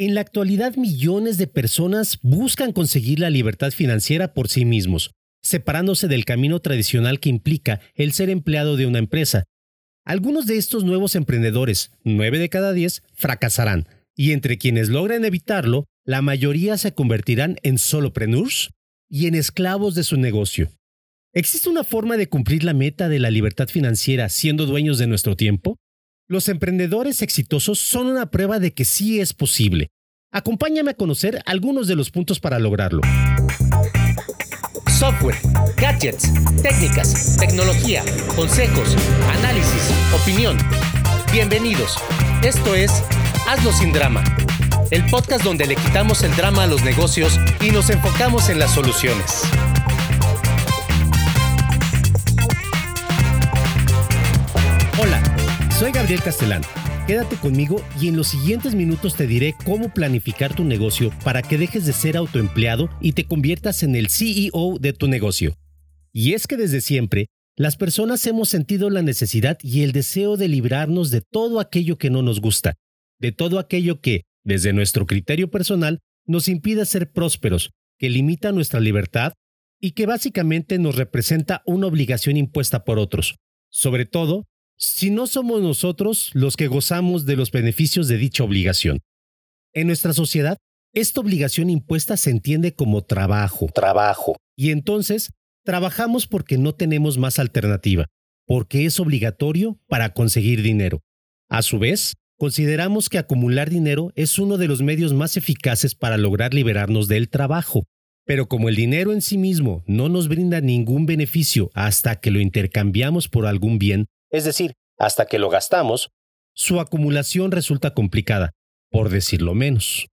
En la actualidad millones de personas buscan conseguir la libertad financiera por sí mismos, separándose del camino tradicional que implica el ser empleado de una empresa. Algunos de estos nuevos emprendedores, 9 de cada 10, fracasarán, y entre quienes logran evitarlo, la mayoría se convertirán en solopreneurs y en esclavos de su negocio. ¿Existe una forma de cumplir la meta de la libertad financiera siendo dueños de nuestro tiempo? Los emprendedores exitosos son una prueba de que sí es posible. Acompáñame a conocer algunos de los puntos para lograrlo. Software, gadgets, técnicas, tecnología, consejos, análisis, opinión. Bienvenidos. Esto es Hazlo sin drama. El podcast donde le quitamos el drama a los negocios y nos enfocamos en las soluciones. Soy Gabriel Castelán. Quédate conmigo y en los siguientes minutos te diré cómo planificar tu negocio para que dejes de ser autoempleado y te conviertas en el CEO de tu negocio. Y es que desde siempre, las personas hemos sentido la necesidad y el deseo de librarnos de todo aquello que no nos gusta, de todo aquello que, desde nuestro criterio personal, nos impide ser prósperos, que limita nuestra libertad y que básicamente nos representa una obligación impuesta por otros, sobre todo si no somos nosotros los que gozamos de los beneficios de dicha obligación. En nuestra sociedad, esta obligación impuesta se entiende como trabajo. Trabajo. Y entonces, trabajamos porque no tenemos más alternativa, porque es obligatorio para conseguir dinero. A su vez, consideramos que acumular dinero es uno de los medios más eficaces para lograr liberarnos del trabajo. Pero como el dinero en sí mismo no nos brinda ningún beneficio hasta que lo intercambiamos por algún bien, es decir, hasta que lo gastamos, su acumulación resulta complicada, por decirlo menos.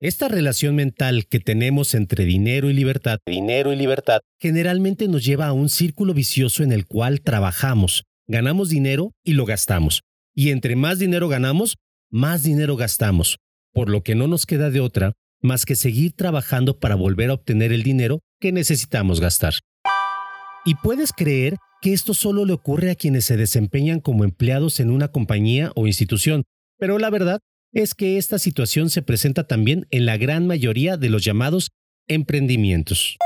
Esta relación mental que tenemos entre dinero y libertad, dinero y libertad, generalmente nos lleva a un círculo vicioso en el cual trabajamos, ganamos dinero y lo gastamos. Y entre más dinero ganamos, más dinero gastamos, por lo que no nos queda de otra más que seguir trabajando para volver a obtener el dinero que necesitamos gastar. Y puedes creer que esto solo le ocurre a quienes se desempeñan como empleados en una compañía o institución, pero la verdad es que esta situación se presenta también en la gran mayoría de los llamados emprendimientos.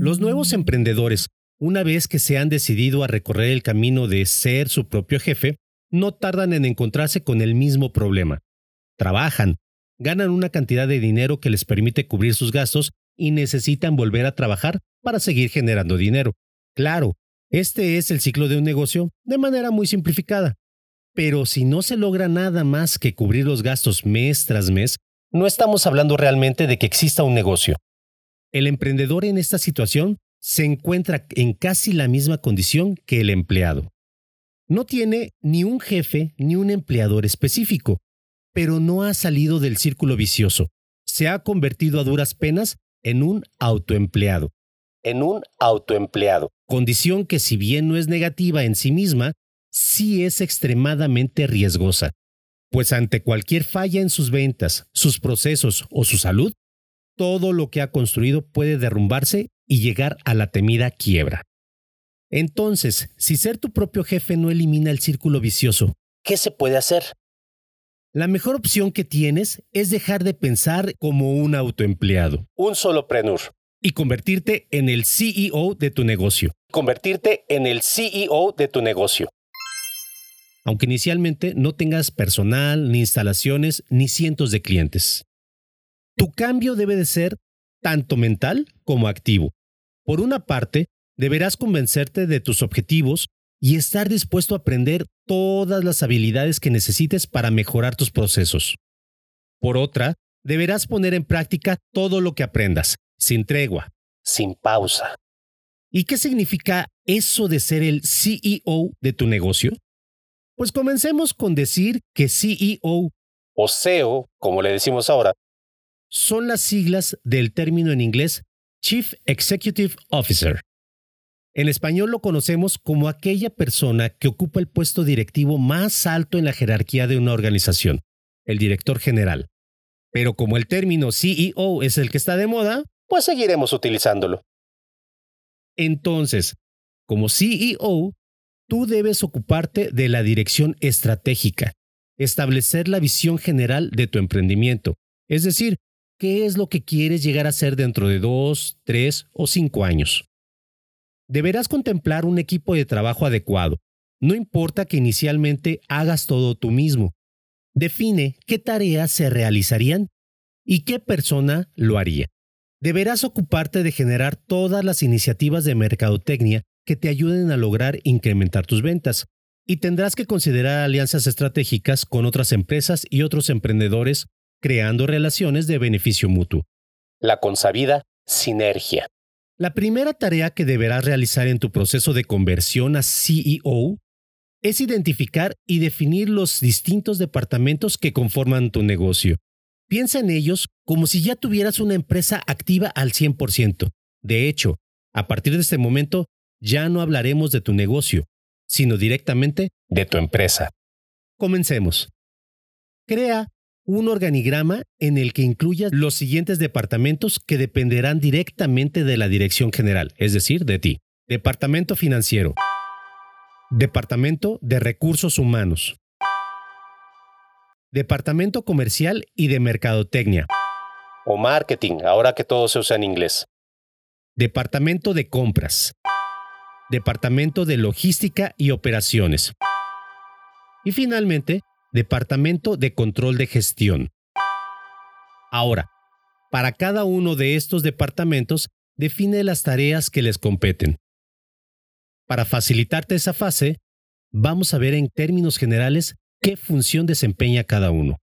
Los nuevos emprendedores, una vez que se han decidido a recorrer el camino de ser su propio jefe, no tardan en encontrarse con el mismo problema. Trabajan, ganan una cantidad de dinero que les permite cubrir sus gastos y necesitan volver a trabajar para seguir generando dinero. Claro, este es el ciclo de un negocio de manera muy simplificada. Pero si no se logra nada más que cubrir los gastos mes tras mes, no estamos hablando realmente de que exista un negocio. El emprendedor en esta situación se encuentra en casi la misma condición que el empleado. No tiene ni un jefe ni un empleador específico, pero no ha salido del círculo vicioso. Se ha convertido a duras penas en un autoempleado. En un autoempleado condición que si bien no es negativa en sí misma, sí es extremadamente riesgosa, pues ante cualquier falla en sus ventas, sus procesos o su salud, todo lo que ha construido puede derrumbarse y llegar a la temida quiebra. Entonces, si ser tu propio jefe no elimina el círculo vicioso, ¿qué se puede hacer? La mejor opción que tienes es dejar de pensar como un autoempleado, un soloprenur, y convertirte en el CEO de tu negocio. Convertirte en el CEO de tu negocio. Aunque inicialmente no tengas personal, ni instalaciones, ni cientos de clientes. Tu cambio debe de ser tanto mental como activo. Por una parte, deberás convencerte de tus objetivos y estar dispuesto a aprender todas las habilidades que necesites para mejorar tus procesos. Por otra, deberás poner en práctica todo lo que aprendas, sin tregua, sin pausa. ¿Y qué significa eso de ser el CEO de tu negocio? Pues comencemos con decir que CEO o CEO, como le decimos ahora, son las siglas del término en inglés Chief Executive Officer. En español lo conocemos como aquella persona que ocupa el puesto directivo más alto en la jerarquía de una organización, el director general. Pero como el término CEO es el que está de moda, pues seguiremos utilizándolo. Entonces, como CEO, tú debes ocuparte de la dirección estratégica, establecer la visión general de tu emprendimiento, es decir, qué es lo que quieres llegar a ser dentro de dos, tres o cinco años. Deberás contemplar un equipo de trabajo adecuado. No importa que inicialmente hagas todo tú mismo. Define qué tareas se realizarían y qué persona lo haría. Deberás ocuparte de generar todas las iniciativas de mercadotecnia que te ayuden a lograr incrementar tus ventas. Y tendrás que considerar alianzas estratégicas con otras empresas y otros emprendedores, creando relaciones de beneficio mutuo. La consabida sinergia. La primera tarea que deberás realizar en tu proceso de conversión a CEO es identificar y definir los distintos departamentos que conforman tu negocio. Piensa en ellos como si ya tuvieras una empresa activa al 100%. De hecho, a partir de este momento, ya no hablaremos de tu negocio, sino directamente de tu empresa. Comencemos. Crea un organigrama en el que incluyas los siguientes departamentos que dependerán directamente de la dirección general, es decir, de ti. Departamento financiero. Departamento de recursos humanos. Departamento comercial y de mercadotecnia. O marketing, ahora que todo se usa en inglés. Departamento de compras. Departamento de Logística y Operaciones. Y finalmente, Departamento de Control de Gestión. Ahora, para cada uno de estos departamentos, define las tareas que les competen. Para facilitarte esa fase, vamos a ver en términos generales qué función desempeña cada uno.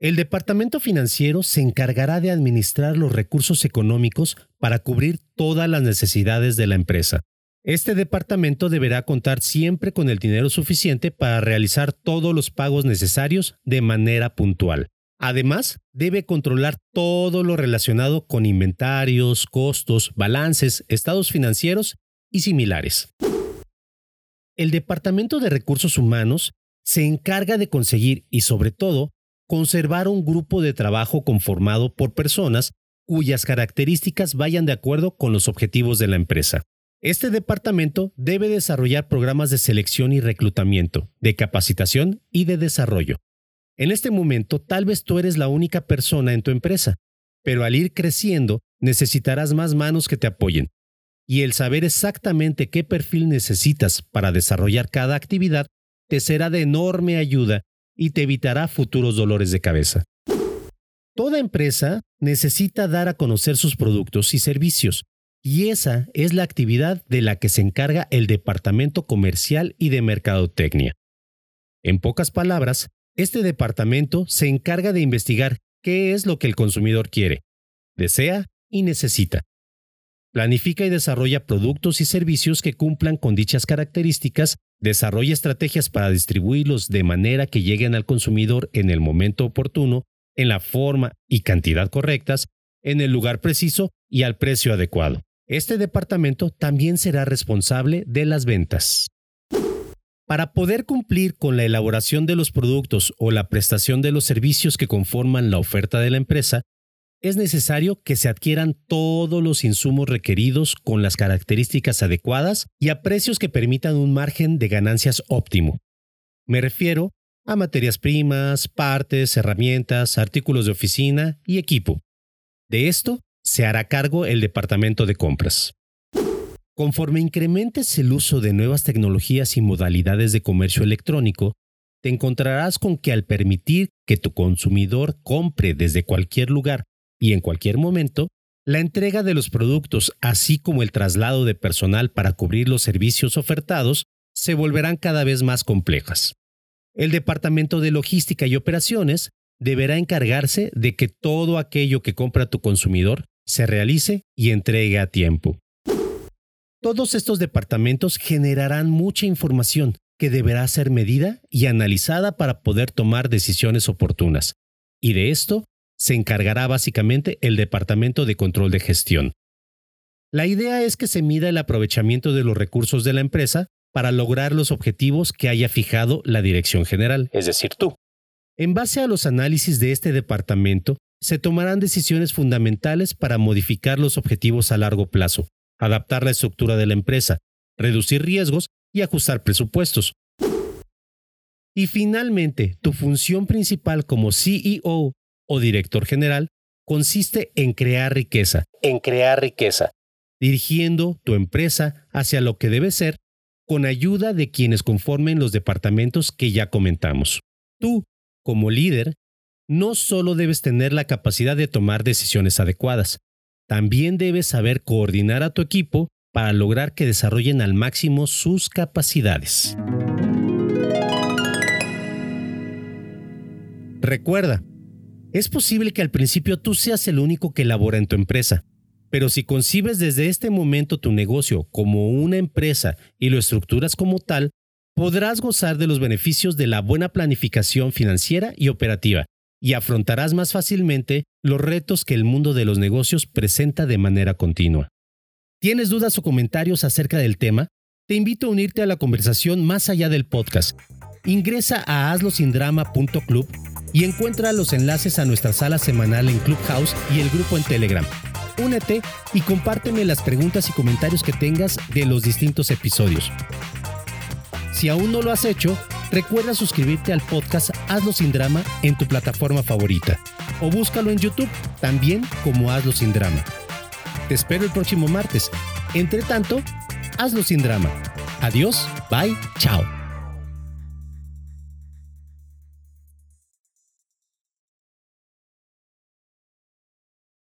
El departamento financiero se encargará de administrar los recursos económicos para cubrir todas las necesidades de la empresa. Este departamento deberá contar siempre con el dinero suficiente para realizar todos los pagos necesarios de manera puntual. Además, debe controlar todo lo relacionado con inventarios, costos, balances, estados financieros y similares. El Departamento de Recursos Humanos se encarga de conseguir y sobre todo conservar un grupo de trabajo conformado por personas cuyas características vayan de acuerdo con los objetivos de la empresa. Este departamento debe desarrollar programas de selección y reclutamiento, de capacitación y de desarrollo. En este momento tal vez tú eres la única persona en tu empresa, pero al ir creciendo necesitarás más manos que te apoyen. Y el saber exactamente qué perfil necesitas para desarrollar cada actividad te será de enorme ayuda y te evitará futuros dolores de cabeza. Toda empresa necesita dar a conocer sus productos y servicios, y esa es la actividad de la que se encarga el Departamento Comercial y de Mercadotecnia. En pocas palabras, este departamento se encarga de investigar qué es lo que el consumidor quiere, desea y necesita. Planifica y desarrolla productos y servicios que cumplan con dichas características, desarrolla estrategias para distribuirlos de manera que lleguen al consumidor en el momento oportuno, en la forma y cantidad correctas, en el lugar preciso y al precio adecuado. Este departamento también será responsable de las ventas. Para poder cumplir con la elaboración de los productos o la prestación de los servicios que conforman la oferta de la empresa, es necesario que se adquieran todos los insumos requeridos con las características adecuadas y a precios que permitan un margen de ganancias óptimo. Me refiero a materias primas, partes, herramientas, artículos de oficina y equipo. De esto se hará cargo el departamento de compras. Conforme incrementes el uso de nuevas tecnologías y modalidades de comercio electrónico, te encontrarás con que al permitir que tu consumidor compre desde cualquier lugar y en cualquier momento, la entrega de los productos, así como el traslado de personal para cubrir los servicios ofertados, se volverán cada vez más complejas. El Departamento de Logística y Operaciones deberá encargarse de que todo aquello que compra tu consumidor se realice y entregue a tiempo. Todos estos departamentos generarán mucha información que deberá ser medida y analizada para poder tomar decisiones oportunas. Y de esto se encargará básicamente el Departamento de Control de Gestión. La idea es que se mida el aprovechamiento de los recursos de la empresa para lograr los objetivos que haya fijado la Dirección General, es decir, tú. En base a los análisis de este departamento, se tomarán decisiones fundamentales para modificar los objetivos a largo plazo, adaptar la estructura de la empresa, reducir riesgos y ajustar presupuestos. Y finalmente, tu función principal como CEO o director general consiste en crear riqueza, en crear riqueza, dirigiendo tu empresa hacia lo que debe ser con ayuda de quienes conformen los departamentos que ya comentamos. Tú, como líder, no solo debes tener la capacidad de tomar decisiones adecuadas, también debes saber coordinar a tu equipo para lograr que desarrollen al máximo sus capacidades. Recuerda, es posible que al principio tú seas el único que labora en tu empresa, pero si concibes desde este momento tu negocio como una empresa y lo estructuras como tal, podrás gozar de los beneficios de la buena planificación financiera y operativa y afrontarás más fácilmente los retos que el mundo de los negocios presenta de manera continua. ¿Tienes dudas o comentarios acerca del tema? Te invito a unirte a la conversación más allá del podcast. Ingresa a hazlosindrama.club y encuentra los enlaces a nuestra sala semanal en Clubhouse y el grupo en Telegram. Únete y compárteme las preguntas y comentarios que tengas de los distintos episodios. Si aún no lo has hecho, Recuerda suscribirte al podcast Hazlo sin drama en tu plataforma favorita o búscalo en YouTube también como Hazlo sin drama. Te espero el próximo martes. Entre tanto, hazlo sin drama. Adiós, bye, chao.